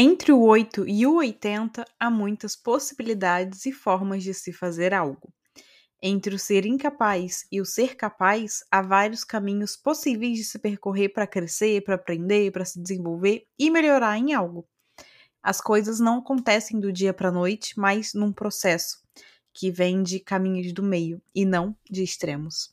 Entre o 8 e o 80 há muitas possibilidades e formas de se fazer algo. Entre o ser incapaz e o ser capaz, há vários caminhos possíveis de se percorrer para crescer, para aprender, para se desenvolver e melhorar em algo. As coisas não acontecem do dia para a noite, mas num processo que vem de caminhos do meio e não de extremos.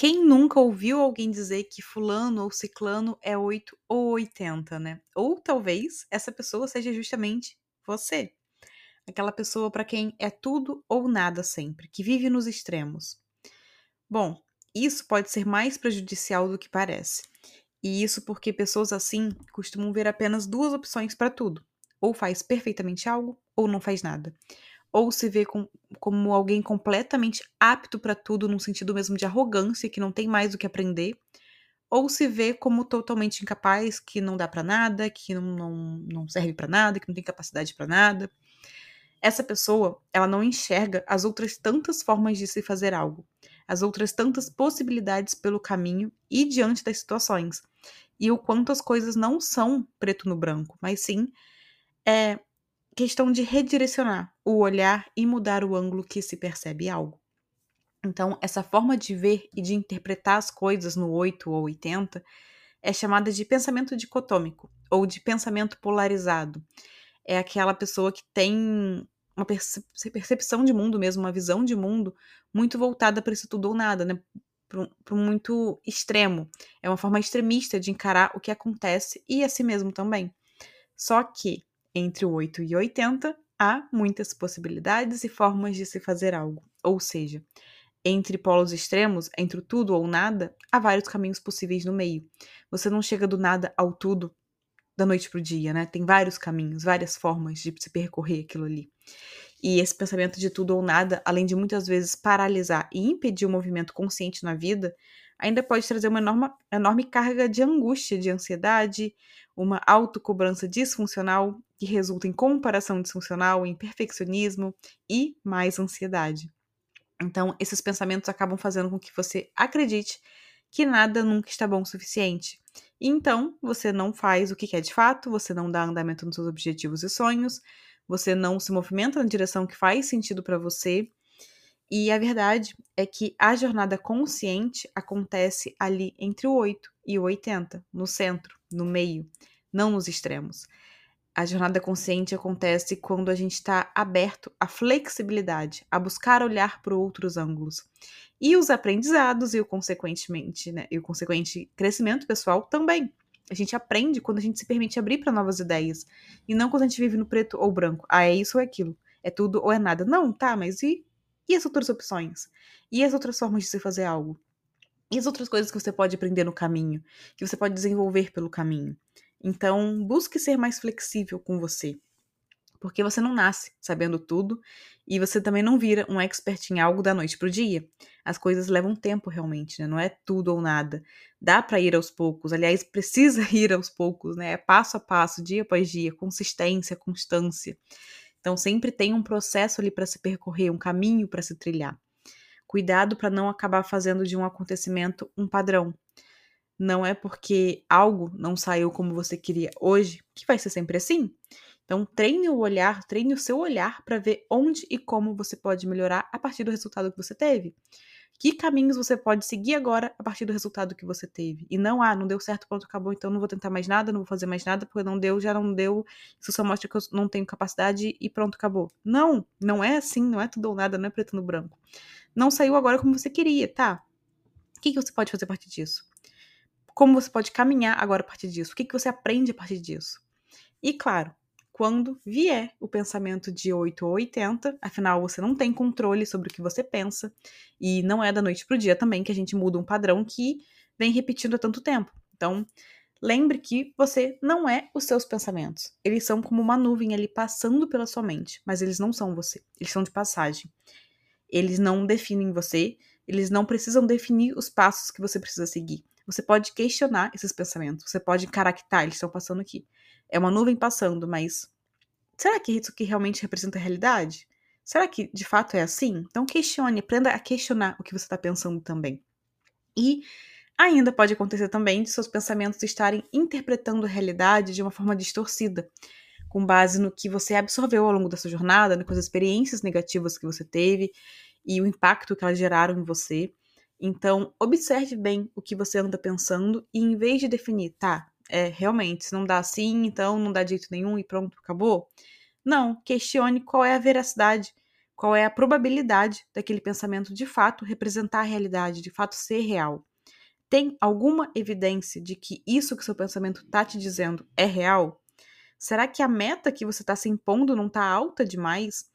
Quem nunca ouviu alguém dizer que fulano ou ciclano é 8 ou 80, né? Ou talvez essa pessoa seja justamente você. Aquela pessoa para quem é tudo ou nada sempre, que vive nos extremos. Bom, isso pode ser mais prejudicial do que parece. E isso porque pessoas assim costumam ver apenas duas opções para tudo: ou faz perfeitamente algo ou não faz nada ou se vê com, como alguém completamente apto para tudo, num sentido mesmo de arrogância, que não tem mais o que aprender, ou se vê como totalmente incapaz, que não dá para nada, que não, não, não serve para nada, que não tem capacidade para nada. Essa pessoa, ela não enxerga as outras tantas formas de se fazer algo, as outras tantas possibilidades pelo caminho e diante das situações, e o quanto as coisas não são preto no branco, mas sim é, questão de redirecionar o olhar e mudar o ângulo que se percebe algo. Então, essa forma de ver e de interpretar as coisas no 8 ou 80 é chamada de pensamento dicotômico ou de pensamento polarizado. É aquela pessoa que tem uma percepção de mundo mesmo, uma visão de mundo muito voltada para isso tudo ou nada, né? Para muito extremo. É uma forma extremista de encarar o que acontece e a si mesmo também. Só que entre o 8 e 80, há muitas possibilidades e formas de se fazer algo. Ou seja, entre polos extremos, entre o tudo ou nada, há vários caminhos possíveis no meio. Você não chega do nada ao tudo da noite para o dia, né? Tem vários caminhos, várias formas de se percorrer aquilo ali. E esse pensamento de tudo ou nada, além de muitas vezes paralisar e impedir o movimento consciente na vida, ainda pode trazer uma enorme, enorme carga de angústia, de ansiedade, uma autocobrança disfuncional que resulta em comparação disfuncional, em perfeccionismo e mais ansiedade. Então, esses pensamentos acabam fazendo com que você acredite que nada nunca está bom o suficiente. Então, você não faz o que quer de fato, você não dá andamento nos seus objetivos e sonhos, você não se movimenta na direção que faz sentido para você. E a verdade é que a jornada consciente acontece ali entre o 8 e o 80, no centro, no meio, não nos extremos. A jornada consciente acontece quando a gente está aberto à flexibilidade, a buscar olhar para outros ângulos. E os aprendizados e o consequentemente, né, e o consequente crescimento pessoal também. A gente aprende quando a gente se permite abrir para novas ideias e não quando a gente vive no preto ou branco. Ah, é isso ou é aquilo. É tudo ou é nada. Não, tá, mas e, e as outras opções? E as outras formas de se fazer algo? E as outras coisas que você pode aprender no caminho, que você pode desenvolver pelo caminho? Então, busque ser mais flexível com você. Porque você não nasce sabendo tudo e você também não vira um expert em algo da noite para o dia. As coisas levam tempo realmente, né? Não é tudo ou nada. Dá para ir aos poucos, aliás, precisa ir aos poucos, né? É passo a passo, dia após dia, consistência, constância. Então, sempre tem um processo ali para se percorrer, um caminho para se trilhar. Cuidado para não acabar fazendo de um acontecimento um padrão. Não é porque algo não saiu como você queria hoje que vai ser sempre assim. Então, treine o olhar, treine o seu olhar para ver onde e como você pode melhorar a partir do resultado que você teve. Que caminhos você pode seguir agora a partir do resultado que você teve? E não, ah, não deu certo, pronto, acabou, então não vou tentar mais nada, não vou fazer mais nada, porque não deu, já não deu. Isso só mostra que eu não tenho capacidade e pronto, acabou. Não, não é assim, não é tudo ou nada, não é preto no branco. Não saiu agora como você queria, tá? O que, que você pode fazer a partir disso? Como você pode caminhar agora a partir disso, o que, que você aprende a partir disso. E claro, quando vier o pensamento de 8 ou 80, afinal você não tem controle sobre o que você pensa, e não é da noite para o dia também que a gente muda um padrão que vem repetindo há tanto tempo. Então, lembre que você não é os seus pensamentos. Eles são como uma nuvem ali passando pela sua mente, mas eles não são você. Eles são de passagem. Eles não definem você, eles não precisam definir os passos que você precisa seguir. Você pode questionar esses pensamentos, você pode caractar, eles estão passando aqui. É uma nuvem passando, mas será que isso que realmente representa a realidade? Será que de fato é assim? Então questione, aprenda a questionar o que você está pensando também. E ainda pode acontecer também de seus pensamentos estarem interpretando a realidade de uma forma distorcida, com base no que você absorveu ao longo da sua jornada, com as experiências negativas que você teve e o impacto que elas geraram em você. Então, observe bem o que você anda pensando e em vez de definir, tá, é realmente, se não dá assim, então não dá jeito nenhum e pronto, acabou. Não, questione qual é a veracidade, qual é a probabilidade daquele pensamento de fato representar a realidade, de fato ser real. Tem alguma evidência de que isso que seu pensamento está te dizendo é real? Será que a meta que você está se impondo não está alta demais?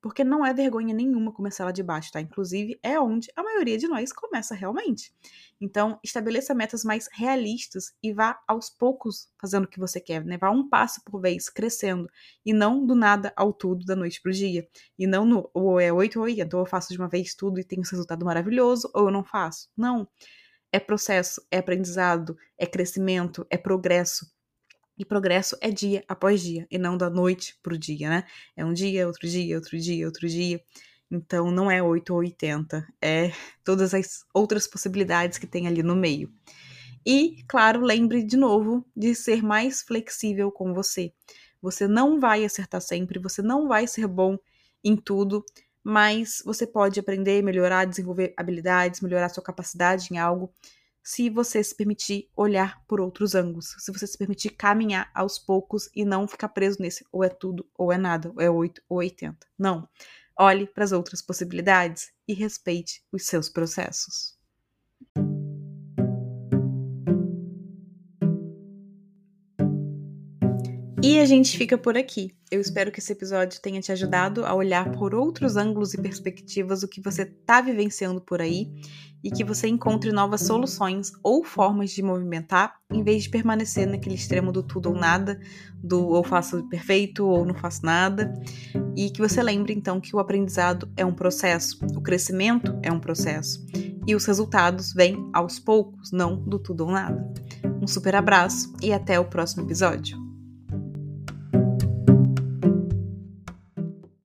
Porque não é vergonha nenhuma começar lá de baixo, tá? Inclusive, é onde a maioria de nós começa realmente. Então, estabeleça metas mais realistas e vá aos poucos fazendo o que você quer, né? Vá um passo por vez, crescendo. E não do nada ao tudo, da noite pro dia. E não no ou é 8 ou 80, ou eu faço de uma vez tudo e tenho esse resultado maravilhoso, ou eu não faço. Não. É processo, é aprendizado, é crescimento, é progresso. E progresso é dia após dia, e não da noite pro dia, né? É um dia, outro dia, outro dia, outro dia. Então não é 8 ou 80, é todas as outras possibilidades que tem ali no meio. E, claro, lembre de novo de ser mais flexível com você. Você não vai acertar sempre, você não vai ser bom em tudo, mas você pode aprender, melhorar, desenvolver habilidades, melhorar sua capacidade em algo se você se permitir olhar por outros ângulos, se você se permitir caminhar aos poucos e não ficar preso nesse ou é tudo ou é nada, ou é 8 ou 80. Não. Olhe para as outras possibilidades e respeite os seus processos. E a gente fica por aqui. Eu espero que esse episódio tenha te ajudado a olhar por outros ângulos e perspectivas o que você está vivenciando por aí e que você encontre novas soluções ou formas de movimentar em vez de permanecer naquele extremo do tudo ou nada, do ou faço perfeito ou não faço nada. E que você lembre então que o aprendizado é um processo, o crescimento é um processo e os resultados vêm aos poucos, não do tudo ou nada. Um super abraço e até o próximo episódio.